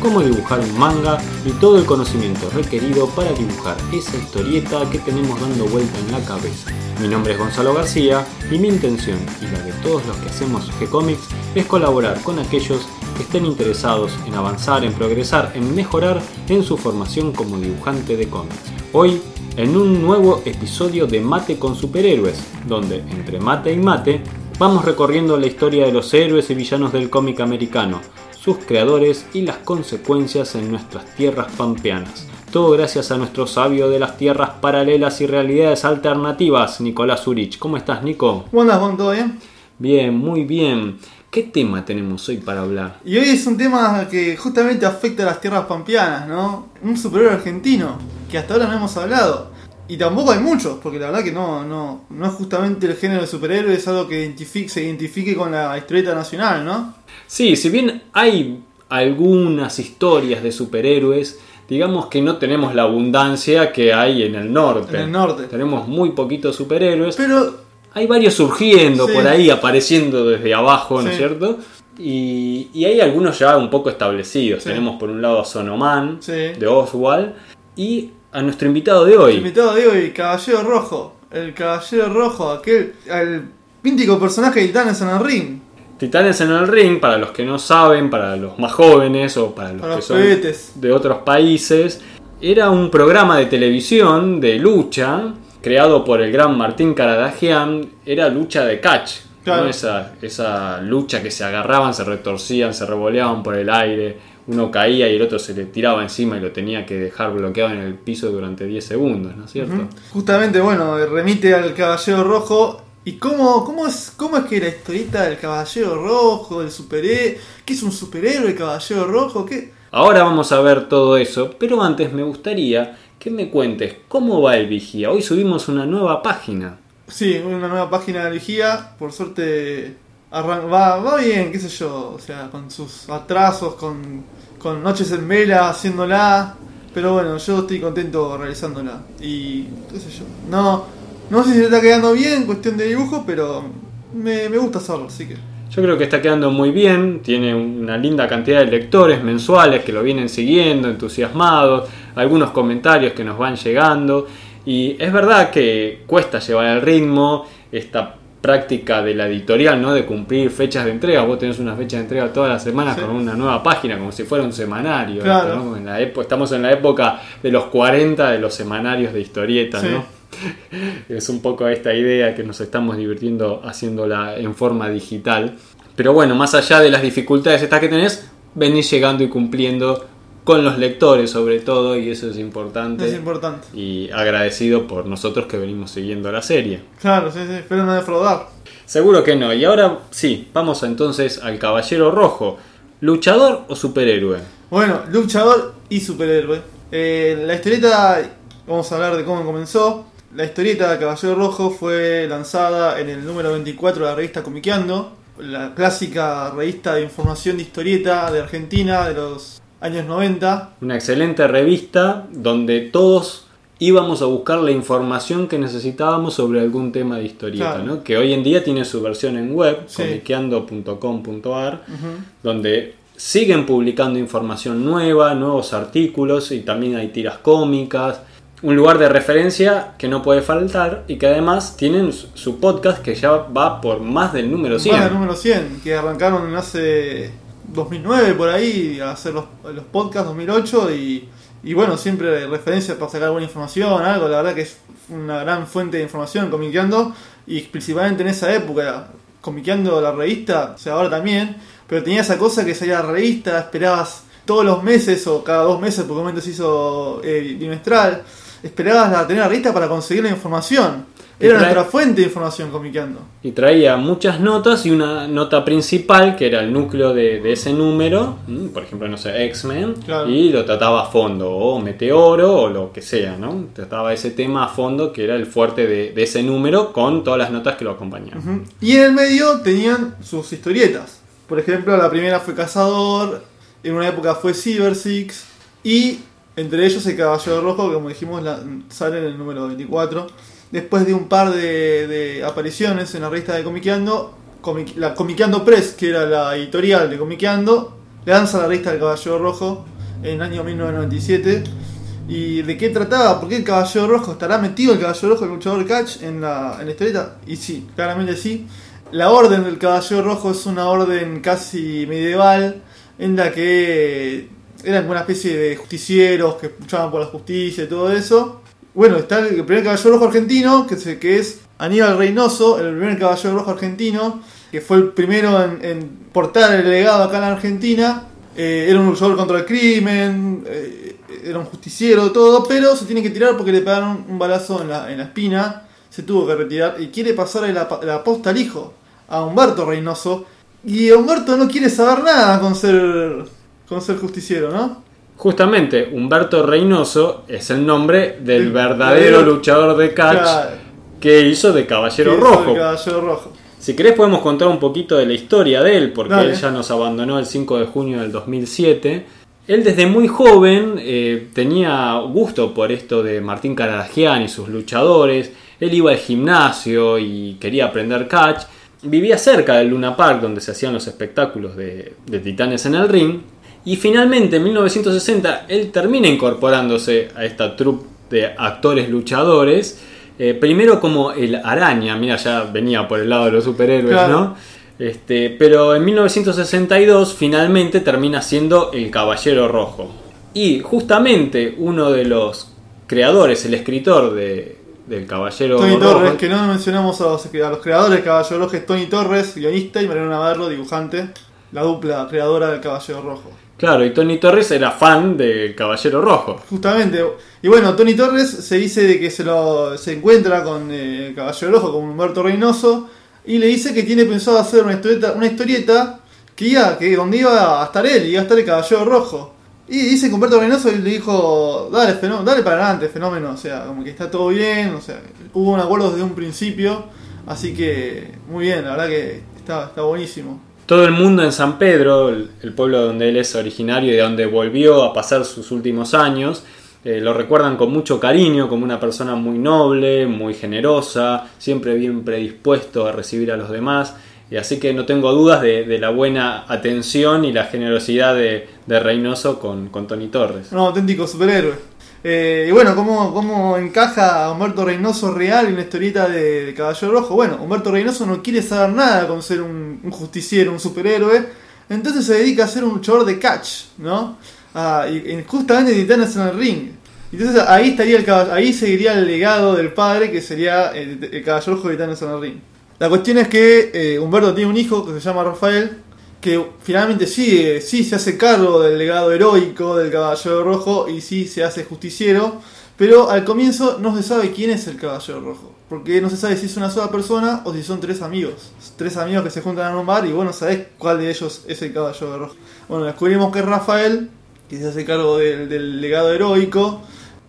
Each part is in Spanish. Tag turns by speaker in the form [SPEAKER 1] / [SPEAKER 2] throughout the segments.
[SPEAKER 1] cómo dibujar un manga y todo el conocimiento requerido para dibujar esa historieta que tenemos dando vuelta en la cabeza. Mi nombre es Gonzalo García y mi intención y la de todos los que hacemos G-Comics es colaborar con aquellos que estén interesados en avanzar, en progresar, en mejorar en su formación como dibujante de cómics. Hoy en un nuevo episodio de Mate con Superhéroes, donde entre mate y mate vamos recorriendo la historia de los héroes y villanos del cómic americano, sus creadores y las consecuencias en nuestras tierras pampeanas. Todo gracias a nuestro sabio de las tierras paralelas y realidades alternativas, Nicolás Urich. ¿Cómo estás, Nico?
[SPEAKER 2] ¿Cómo andas, Juan? ¿Todo bien?
[SPEAKER 1] Bien, muy bien. ¿Qué tema tenemos hoy para hablar?
[SPEAKER 2] Y hoy es un tema que justamente afecta a las tierras pampeanas, ¿no? Un superhéroe argentino, que hasta ahora no hemos hablado. Y tampoco hay muchos, porque la verdad que no, no, no es justamente el género de superhéroe, es algo que identifique, se identifique con la historieta nacional, ¿no?
[SPEAKER 1] Sí, si bien hay algunas historias de superhéroes, digamos que no tenemos la abundancia que hay en el norte.
[SPEAKER 2] En el norte.
[SPEAKER 1] Tenemos muy poquitos superhéroes.
[SPEAKER 2] Pero
[SPEAKER 1] hay varios surgiendo
[SPEAKER 2] Sí.
[SPEAKER 1] por ahí, apareciendo desde abajo, ¿no es
[SPEAKER 2] Sí.
[SPEAKER 1] cierto? Y, y hay algunos ya un poco establecidos.
[SPEAKER 2] Sí.
[SPEAKER 1] Tenemos por un lado a Sonoman, de Oswald, y a nuestro invitado de
[SPEAKER 2] el
[SPEAKER 1] hoy.
[SPEAKER 2] invitado de hoy, Caballero Rojo. El Caballero Rojo, aquel, el mítico personaje de Titanes en el ring.
[SPEAKER 1] Titanes en el Ring, para los que no saben, para los más jóvenes o para los
[SPEAKER 2] Para
[SPEAKER 1] que
[SPEAKER 2] los
[SPEAKER 1] son
[SPEAKER 2] pebetes.
[SPEAKER 1] de otros países, era un programa de televisión de lucha creado por el gran Martín Caradagian, era lucha de catch. Esa, esa lucha que se agarraban, se retorcían, se revoleaban por el aire, uno caía y el otro se le tiraba encima y lo tenía que dejar bloqueado en el piso durante 10 segundos, ¿no es cierto?
[SPEAKER 2] Justamente, bueno, remite al Caballero Rojo. ¿Y cómo, cómo, es, cómo es que la historieta del Caballero Rojo, del superhéroe? ¿Qué es un superhéroe, el Caballero Rojo? ¿Qué?
[SPEAKER 1] Ahora vamos a ver todo eso, pero antes me gustaría que me cuentes cómo va el vigía. Hoy subimos una nueva página.
[SPEAKER 2] Sí, una nueva página de vigía. Por suerte va, va bien, qué sé yo. O sea, con sus atrasos, con, con noches en vela haciéndola. Pero bueno, yo estoy contento realizándola. Y qué sé yo. No, no sé si está quedando bien en cuestión de dibujo, pero me, me gusta hacerlo, así que...
[SPEAKER 1] Yo creo que está quedando muy bien, tiene una linda cantidad de lectores mensuales que lo vienen siguiendo, entusiasmados, algunos comentarios que nos van llegando y es verdad que cuesta llevar el ritmo, esta práctica de la editorial, ¿no? De cumplir fechas de entrega, vos tenés una fecha de entrega todas las semanas
[SPEAKER 2] Sí.
[SPEAKER 1] con una nueva página, como si fuera un semanario,
[SPEAKER 2] Claro.
[SPEAKER 1] ¿no? En la estamos en la época de los 40 de los semanarios de historietas,
[SPEAKER 2] Sí.
[SPEAKER 1] ¿no? Es un poco esta idea que nos estamos divirtiendo haciéndola en forma digital. Pero bueno, más allá de las dificultades estas que tenés, venís llegando y cumpliendo con los lectores sobre todo y eso es importante.
[SPEAKER 2] Es importante.
[SPEAKER 1] Y agradecido por nosotros que venimos siguiendo la serie.
[SPEAKER 2] Claro, sí, sí, espero no defraudar.
[SPEAKER 1] Seguro que no. Y ahora sí, vamos entonces al Caballero Rojo. ¿Luchador o superhéroe?
[SPEAKER 2] Bueno, luchador y superhéroe. Eh, la historieta, vamos a hablar de cómo comenzó. La historieta de Caballero Rojo fue lanzada en el número 24 de la revista Comiqueando, la clásica revista de información de historieta de Argentina de los años 90.
[SPEAKER 1] Una excelente revista donde todos íbamos a buscar la información que necesitábamos sobre algún tema de historieta,
[SPEAKER 2] Claro.
[SPEAKER 1] ¿no? que hoy en día tiene su versión en web,
[SPEAKER 2] Sí.
[SPEAKER 1] comiqueando.com.ar, donde siguen publicando información nueva, nuevos artículos y también hay tiras cómicas. Un lugar de referencia que no puede faltar y que además tienen su- su podcast que ya va por más del número 100.
[SPEAKER 2] Más del número 100, que arrancaron hace 2009 por ahí a hacer los, los podcasts 2008 y, y bueno, siempre referencias para sacar alguna información, algo, la verdad que es una gran fuente de información comiqueando y principalmente en esa época, comiqueando la revista, o sea, ahora también, pero tenía esa cosa que salía la revista, esperabas todos los meses o cada dos meses, porque un momento se hizo eh, bimestral, esperabas la, tener la revista para conseguir la información. Era
[SPEAKER 1] trae-
[SPEAKER 2] nuestra fuente de información comiqueando.
[SPEAKER 1] Y traía muchas notas y una nota principal que era el núcleo de, de ese número, por ejemplo, no sé, X-Men,
[SPEAKER 2] Claro.
[SPEAKER 1] y lo trataba a fondo, o Meteoro, o lo que sea, ¿no? Trataba ese tema a fondo que era el fuerte de, de ese número con todas las notas que lo acompañaban.
[SPEAKER 2] Y en el medio tenían sus historietas. Por ejemplo, la primera fue Cazador, en una época fue Cyber Six, y entre ellos el Caballero Rojo, que como dijimos, la- sale en el número 24. Después de un par de, de apariciones en la revista de Comiqueando, la Comiqueando Press, que era la editorial de Comiqueando, lanza la revista del Caballero Rojo en el año 1997. ¿Y de qué trataba? ¿Por qué el Caballero Rojo? ¿Estará metido el Caballero Rojo, el luchador catch, en la, en la historieta? Y sí, claramente sí. La orden del Caballero Rojo es una orden casi medieval, en la que eran una especie de justicieros que luchaban por la justicia y todo eso. Bueno, está el primer Caballero Rojo argentino, que es, que es Aníbal Reynoso, el primer Caballero Rojo argentino, que fue el primero en, portar el legado acá en Argentina. Eh, era un luchador contra el crimen, eh, era un justiciero, todo, pero se tiene que tirar porque le pegaron un balazo en la, en la espina, se tuvo que retirar y quiere pasar la, la posta al hijo, a Humberto Reynoso. Y Humberto no quiere saber nada con ser, con ser justiciero, ¿no?
[SPEAKER 1] Justamente, Humberto Reynoso es el nombre del
[SPEAKER 2] El
[SPEAKER 1] verdadero
[SPEAKER 2] verdadero-
[SPEAKER 1] luchador de catch que hizo de Caballero Rojo.
[SPEAKER 2] el Caballero Rojo.
[SPEAKER 1] Si querés podemos contar un poquito de la historia de él, porque
[SPEAKER 2] Dale.
[SPEAKER 1] él ya nos abandonó el 5 de junio del 2007. Él desde muy joven eh, tenía gusto por esto de Martín Caradagian y sus luchadores. Él iba al gimnasio y quería aprender catch. Vivía cerca del Luna Park donde se hacían los espectáculos de, de titanes en el ring. Y finalmente en 1960 él termina incorporándose a esta troupe de actores luchadores. Eh, primero como el araña, mira, ya venía por el lado de los superhéroes,
[SPEAKER 2] Claro.
[SPEAKER 1] ¿no? Este, pero en 1962 finalmente termina siendo el Caballero Rojo. Y justamente uno de los creadores, el escritor de, del Caballero
[SPEAKER 2] Tony
[SPEAKER 1] Rojo,
[SPEAKER 2] Torres, que no mencionamos a los, a los creadores del Caballero Rojo, es Tony Torres, guionista, y Mariano Navarro, dibujante, la dupla creadora del Caballero Rojo.
[SPEAKER 1] Claro, y Tony Torres era fan del Caballero Rojo.
[SPEAKER 2] Justamente, y bueno, Tony Torres se dice de que se lo se encuentra con eh, el Caballero Rojo, con Humberto Reynoso, y le dice que tiene pensado hacer una historieta, una historieta que iba, que donde iba a estar él, iba a estar el Caballero Rojo. Y dice que Humberto Reynoso le dijo, dale, fenó- dale para adelante, fenómeno, o sea, como que está todo bien, o sea, hubo un acuerdo desde un principio, así que muy bien, la verdad que está, está buenísimo.
[SPEAKER 1] Todo el mundo en San Pedro, el, pueblo donde él es originario y de donde volvió a pasar sus últimos años, eh, lo recuerdan con mucho cariño, como una persona muy noble, muy generosa, siempre bien predispuesto a recibir a los demás. Y así que no tengo dudas de, de la buena atención y la generosidad de, de Reynoso con, con Tony Torres.
[SPEAKER 2] Un auténtico superhéroe. Eh, y bueno, ¿cómo, ¿cómo encaja Humberto Reynoso real en la historieta de, Caballero Rojo? Bueno, Humberto Reynoso no quiere saber nada con ser un, justiciero, un superhéroe. Entonces se dedica a ser un luchador de catch, ¿no? Ah, y, justamente Titanes en el ring. Entonces ahí estaría el ahí seguiría el legado del padre que sería el, el Caballero Rojo de Titanes en el ring. La cuestión es que eh, Humberto tiene un hijo que se llama Rafael, que finalmente sí, eh, sí se hace cargo del legado heroico del Caballero Rojo y sí se hace justiciero, pero al comienzo no se sabe quién es el Caballero Rojo, porque no se sabe si es una sola persona o si son tres amigos. Tres amigos que se juntan en un bar y vos no sabés cuál de ellos es el Caballero Rojo. Bueno, descubrimos que es Rafael, que se hace cargo del, del legado heroico.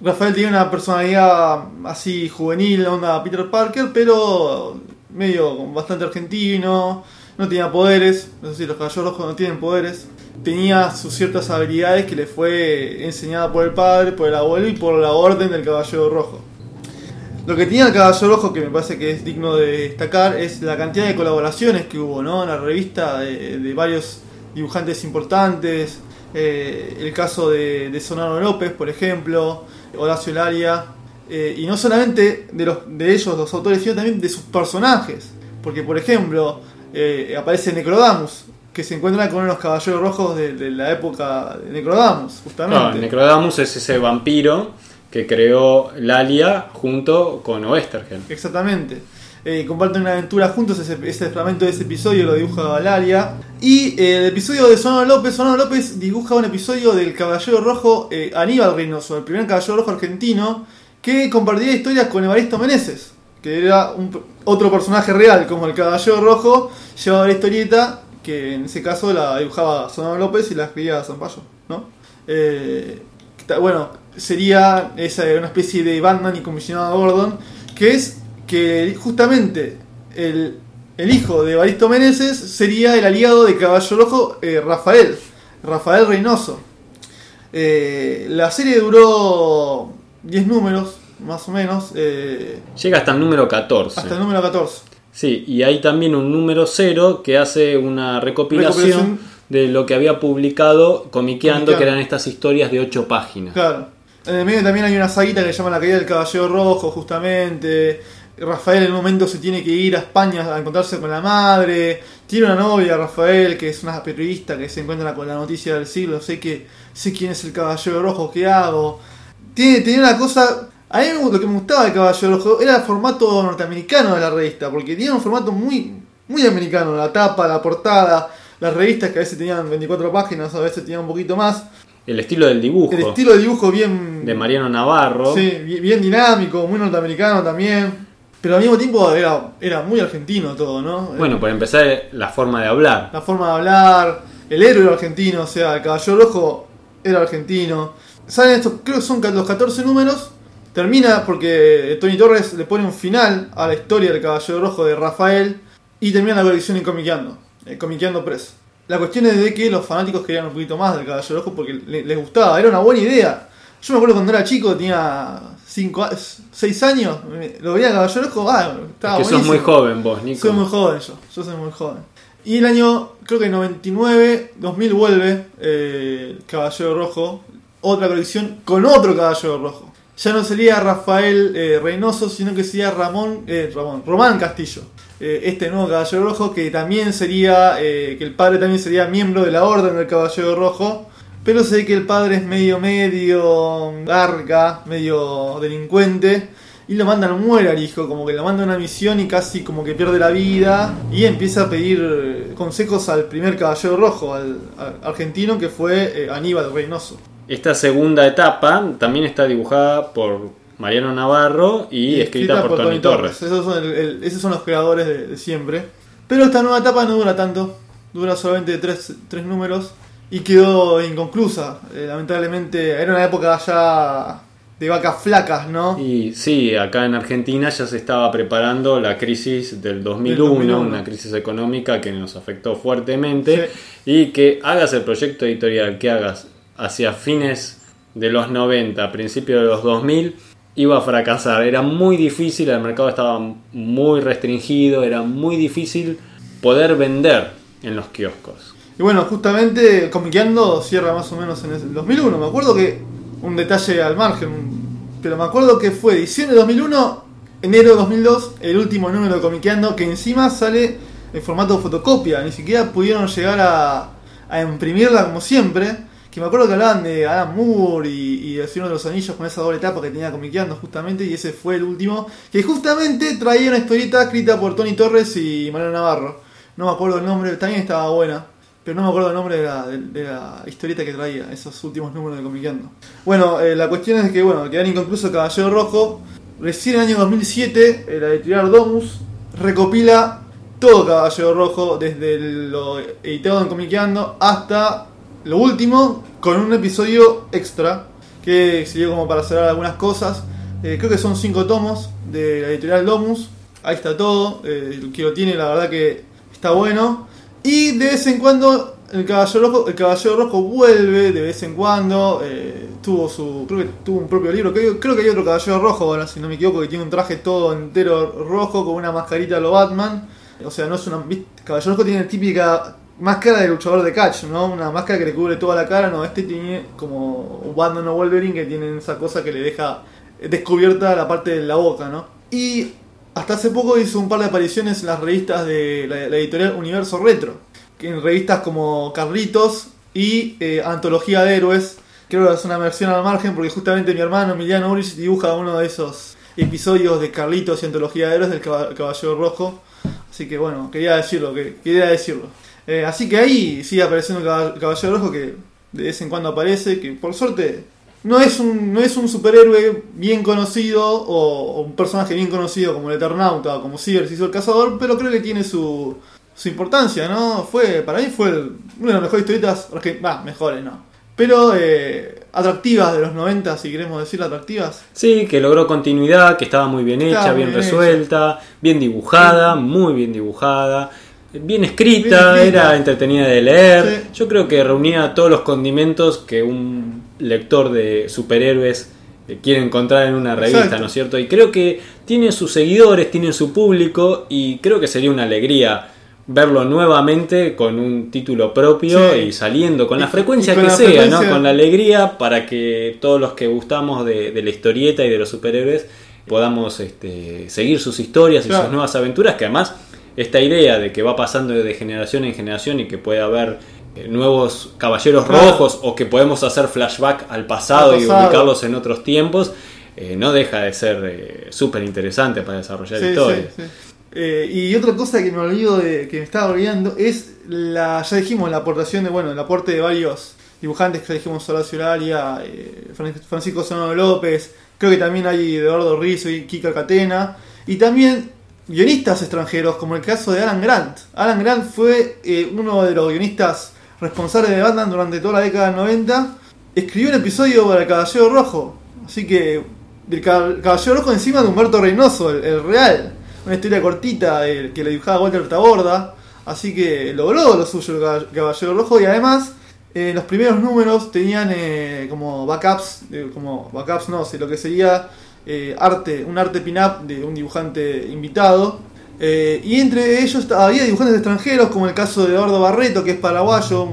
[SPEAKER 2] Rafael tiene una personalidad así juvenil, onda Peter Parker, pero medio bastante argentino, no tenía poderes, es decir, los caballeros rojos no tienen poderes. Tenía sus ciertas habilidades que le fue enseñada por el padre, por el abuelo y por la orden del caballero rojo. Lo que tenía el Caballero Rojo, que me parece que es digno de destacar, es la cantidad de colaboraciones que hubo ¿no? en la revista de, de varios dibujantes importantes. eh, el caso de, de Sonaro López, por ejemplo, Horacio Laria. eh, y no solamente de, los, de ellos, los autores, sino también de sus personajes. Porque, por ejemplo, eh, aparece Necrodamus, que se encuentra con unos caballeros rojos de, de la época de Necrodamus, justamente.
[SPEAKER 1] No, Necrodamus es ese vampiro que creó Lalia junto con Oestergel.
[SPEAKER 2] Exactamente. Eh, comparten una aventura juntos, ese, ese fragmento de ese episodio lo dibuja Valeria. Y eh, el episodio de Sonoro López, Sonoro López dibuja un episodio del Caballero Rojo eh, Aníbal Reynoso, el primer Caballero Rojo argentino, que compartía historias con Evaristo Meneses, que era un, otro personaje real, como el Caballero Rojo, llevaba la historieta, que en ese caso la dibujaba Sonoro López y la escribía Zampayo, ¿no? Eh, bueno, sería esa, una especie de Batman y comisionado Gordon, que es que justamente el el hijo de Baristo Meneses, sería el aliado de Caballo Rojo, eh, Rafael, Rafael Reynoso. Eh, la serie duró 10 números, más o menos. eh,
[SPEAKER 1] Llega hasta el número 14.
[SPEAKER 2] hasta el número 14.
[SPEAKER 1] Sí, y hay también un número 0 que hace una recopilación,
[SPEAKER 2] Recopilación.
[SPEAKER 1] de lo que había publicado Comiqueando,
[SPEAKER 2] Comiqueando.
[SPEAKER 1] que eran estas historias de 8 páginas.
[SPEAKER 2] Claro. En el medio también hay una saguita que se llama La caída del caballero rojo, justamente. Rafael en un momento se tiene que ir a España a encontrarse con la madre. Tiene una novia, Rafael, que es una periodista que se encuentra con la noticia del siglo. Sé que sé quién es el caballero rojo, ¿qué hago? Tiene, tenía una cosa. A mí lo que me gustaba del caballero rojo era el formato norteamericano de la revista, porque tenía un formato muy, muy americano. La tapa, la portada, las revistas que a veces tenían 24 páginas, a veces tenían un poquito más.
[SPEAKER 1] El estilo del dibujo
[SPEAKER 2] El estilo de dibujo bien.
[SPEAKER 1] de Mariano Navarro.
[SPEAKER 2] Sí, bien, bien dinámico, muy norteamericano también. Pero al mismo tiempo era, era muy argentino todo, ¿no?
[SPEAKER 1] Bueno, por empezar, la forma de hablar.
[SPEAKER 2] La forma de hablar, el héroe era argentino, o sea, el caballo rojo era argentino. Salen estos, creo que son los 14 números. Termina porque Tony Torres le pone un final a la historia del caballero rojo de Rafael. Y termina la colección en Comiqueando, eh, Comiqueando Press. La cuestión es de que los fanáticos querían un poquito más del caballero rojo porque le- les gustaba, era una buena idea. Yo me acuerdo cuando era chico, tenía 6 años, lo veía el caballero rojo, ah, estaba
[SPEAKER 1] que sos muy joven vos, Nico.
[SPEAKER 2] Soy muy joven yo, yo soy muy joven. Y el año, creo que 99, 2000 vuelve eh, Caballero Rojo, otra colección con otro Caballero Rojo. Ya no sería Rafael eh, Reynoso, sino que sería Ramón, eh, Ramón, Román Castillo. Eh, este nuevo Caballero Rojo que también sería, eh, que el padre también sería miembro de la Orden del Caballero Rojo. Pero sé que el padre es medio, medio garca, medio delincuente. Y lo mandan a muere al hijo, como que lo manda a una misión y casi como que pierde la vida. Y empieza a pedir consejos al primer caballero rojo, al, al argentino que fue Aníbal Reynoso.
[SPEAKER 1] Esta segunda etapa también está dibujada por Mariano Navarro y, escrita, por, Tony Torres.
[SPEAKER 2] Esos son, el- el- esos son los creadores de, de siempre. Pero esta nueva etapa no dura tanto, dura solamente tres, tres números y quedó inconclusa. Eh, lamentablemente era una época ya de vacas flacas, ¿no?
[SPEAKER 1] Y sí, acá en Argentina ya se estaba preparando la crisis del 2001,
[SPEAKER 2] 2001.
[SPEAKER 1] una crisis económica que nos afectó fuertemente y que hagas el proyecto editorial que hagas hacia fines de los 90, principios de los 2000, iba a fracasar. Era muy difícil, el mercado estaba muy restringido, era muy difícil poder vender en los kioscos.
[SPEAKER 2] Y bueno, justamente Comiqueando cierra más o menos en el 2001. Me acuerdo que, un detalle al margen, pero me acuerdo que fue diciembre de 2001, enero de 2002, el último número de Comiqueando, que encima sale en formato fotocopia. Ni siquiera pudieron llegar a, a imprimirla como siempre. Que me acuerdo que hablaban de Adam Moore y, y de Señor de los Anillos con esa doble etapa que tenía Comiqueando justamente. Y ese fue el último, que justamente traía una historieta escrita por Tony Torres y Mariano Navarro. No me acuerdo el nombre, también estaba buena. Pero no me acuerdo el nombre de la, historieta que traía, esos últimos números de Comiqueando. Bueno, eh, la cuestión es que, bueno, quedan inconcluso Caballero Rojo. Recién en el año 2007, eh, la editorial Domus recopila todo Caballero Rojo, desde lo editado en Comiqueando hasta lo último, con un episodio extra, que sirvió como para cerrar algunas cosas. Eh, creo que son cinco tomos de la editorial Domus. Ahí está todo. eh, el que lo tiene, la verdad que está bueno. Y de vez en cuando el caballero rojo, el caballero rojo vuelve de vez en cuando. eh, tuvo su. Creo que tuvo un propio libro. Creo, que hay otro caballero rojo ahora, si no me equivoco, que tiene un traje todo entero rojo con una mascarita a lo Batman. O sea, no es una. Caballero rojo tiene típica máscara de luchador de catch, ¿no? Una máscara que le cubre toda la cara. No, este tiene como Batman o Wolverine que tienen esa cosa que le deja descubierta la parte de la boca, ¿no? Y hasta hace poco hizo un par de apariciones en las revistas de la, la editorial Universo Retro, que en revistas como Carlitos y eh, Antología de Héroes. Creo que es una versión al margen porque justamente mi hermano Emiliano Urich dibuja uno de esos episodios de Carlitos y Antología de Héroes del Caba- Caballero Rojo. Así que bueno, quería decirlo, que, quería decirlo. Eh, así que ahí sigue apareciendo el Caba- Caballero Rojo que de vez en cuando aparece, que por suerte no es un, no es un superhéroe bien conocido o, un personaje bien conocido como el Eternauta o como Cyber hizo el cazador, pero creo que tiene su, su importancia, ¿no? Fue, para mí fue el- una de las mejores historietas, bah, mejores no, pero eh, atractivas de los 90, si queremos decir atractivas.
[SPEAKER 1] Sí, que logró continuidad, que estaba muy bien hecha, bien
[SPEAKER 2] bien
[SPEAKER 1] resuelta, bien dibujada, muy bien dibujada, bien escrita,
[SPEAKER 2] Bien escrita.
[SPEAKER 1] era entretenida de leer.
[SPEAKER 2] Sí.
[SPEAKER 1] Yo creo que reunía todos los condimentos que un lector de superhéroes eh, quiere encontrar en una revista,
[SPEAKER 2] Exacto.
[SPEAKER 1] ¿no es cierto? Y creo que tiene sus seguidores, tiene su público y creo que sería una alegría verlo nuevamente con un título propio
[SPEAKER 2] Sí.
[SPEAKER 1] y saliendo con la frecuencia
[SPEAKER 2] con
[SPEAKER 1] que
[SPEAKER 2] la
[SPEAKER 1] sea,
[SPEAKER 2] frecuencia-
[SPEAKER 1] ¿no? Con la alegría para que todos los que gustamos de, de la historieta y de los superhéroes podamos este, seguir sus historias y sus nuevas aventuras, que además esta idea de que va pasando de generación en generación y que puede haber eh, nuevos caballeros
[SPEAKER 2] Claro.
[SPEAKER 1] rojos o que podemos hacer flashback al pasado,
[SPEAKER 2] Al
[SPEAKER 1] y ubicarlos en otros tiempos, eh, no deja de ser eh, súper interesante para desarrollar
[SPEAKER 2] Sí,
[SPEAKER 1] historias.
[SPEAKER 2] sí, sí. Eh, y otra cosa que me olvido de que me estaba olvidando es la ya dijimos la aportación de bueno el aporte de varios dibujantes que ya dijimos Horacio Laria, eh, Fran- Francisco Sonoro López creo que también hay Eduardo Rizzo y Kika Catena y también guionistas extranjeros como el caso de Alan Grant. Alan Grant fue eh, uno de los guionistas responsables de Batman durante toda la década del 90 escribió un episodio para el Caballero Rojo así que del Cab- Caballero Rojo encima de Humberto Reynoso el real una historia cortita que le dibujaba Walter Taborda. Así que logró lo suyo el Cab- Caballero Rojo y además eh, los primeros números tenían eh, como backups, eh, como backups no sé, lo que sería eh, arte, un arte pin-up de un dibujante invitado. Y entre ellos había dibujantes extranjeros como el caso de Eduardo Barreto que es paraguayo,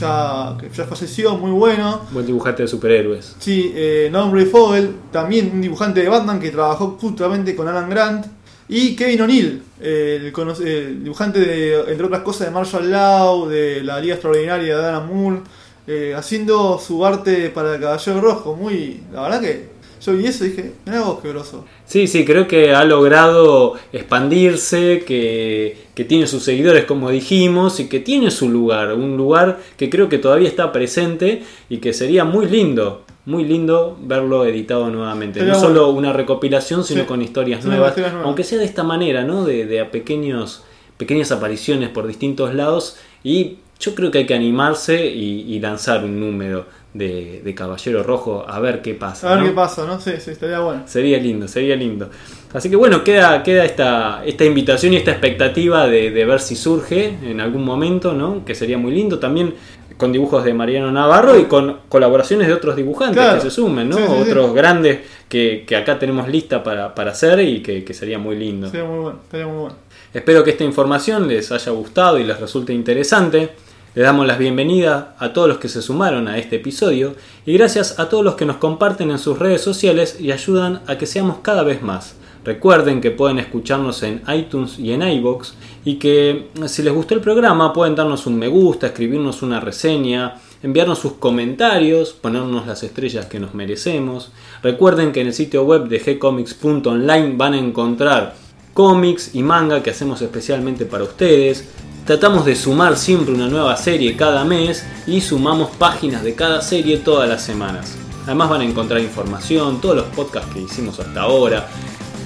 [SPEAKER 2] ya, que ya falleció, muy bueno.
[SPEAKER 1] Buen dibujante de superhéroes.
[SPEAKER 2] Sí, eh, Ray Fogel, también un dibujante de Batman que trabajó justamente con Alan Grant. Y Kevin O'Neill, el, el dibujante de, entre otras cosas, de Marshall Law, de la Liga Extraordinaria de Alan Moore, eh, haciendo su arte para el Caballero Rojo. Muy, la verdad que yo vi eso y dije, mirá vos qué groso.
[SPEAKER 1] Sí, sí, creo que ha logrado expandirse, que, que tiene sus seguidores, como dijimos, y que tiene su lugar, un lugar que creo que todavía está presente y que sería muy lindo, muy lindo verlo editado nuevamente. No
[SPEAKER 2] bueno.
[SPEAKER 1] solo una recopilación, sino
[SPEAKER 2] Sí,
[SPEAKER 1] con historias nuevas, aunque sea de esta manera, ¿no? De, de a pequeños, pequeñas apariciones por distintos lados y yo creo que hay que animarse y, y lanzar un número de, de Caballero Rojo a ver qué pasa.
[SPEAKER 2] A ver
[SPEAKER 1] ¿no?
[SPEAKER 2] qué pasa, ¿no? Sí, sí, estaría bueno.
[SPEAKER 1] Sería lindo, sería lindo. Así que bueno, queda, queda esta, esta invitación y esta expectativa de, de ver si surge en algún momento, ¿no? Que sería muy lindo. También con dibujos de Mariano Navarro y con colaboraciones de otros dibujantes
[SPEAKER 2] Claro.
[SPEAKER 1] que se sumen, ¿no?
[SPEAKER 2] Sí, sí, sí.
[SPEAKER 1] otros grandes que, que acá tenemos lista para, para hacer y que, que sería muy lindo.
[SPEAKER 2] Sería muy bueno, estaría muy bueno.
[SPEAKER 1] Espero que esta información les haya gustado y les resulte interesante. Les damos las bienvenidas a todos los que se sumaron a este episodio y gracias a todos los que nos comparten en sus redes sociales y ayudan a que seamos cada vez más. Recuerden que pueden escucharnos en iTunes y en iBox y que si les gustó el programa pueden darnos un me gusta, escribirnos una reseña, enviarnos sus comentarios, ponernos las estrellas que nos merecemos. Recuerden que en el sitio web de gcomics.online van a encontrar cómics y manga que hacemos especialmente para ustedes. Tratamos de sumar siempre una nueva serie cada mes y sumamos páginas de cada serie todas las semanas. Además van a encontrar información, todos los podcasts que hicimos hasta ahora,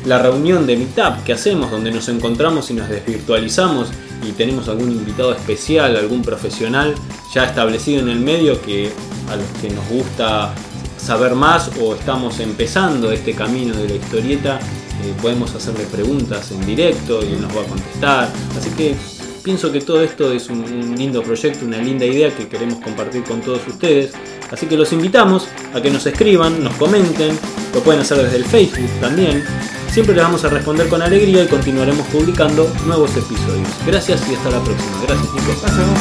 [SPEAKER 1] la reunión de Meetup que hacemos donde nos encontramos y nos desvirtualizamos y tenemos algún invitado especial, algún profesional ya establecido en el medio que a los que nos gusta saber más o estamos empezando este camino de la historieta, eh, podemos hacerle preguntas en directo y él nos va a contestar. Así que pienso que todo esto es un, un lindo proyecto, una linda idea que queremos compartir con todos ustedes. Así que los invitamos a que nos escriban, nos comenten, lo pueden hacer desde el Facebook también. Siempre les vamos a responder con alegría y continuaremos publicando nuevos episodios. Gracias y hasta la próxima. Gracias chicos.
[SPEAKER 2] Hasta luego.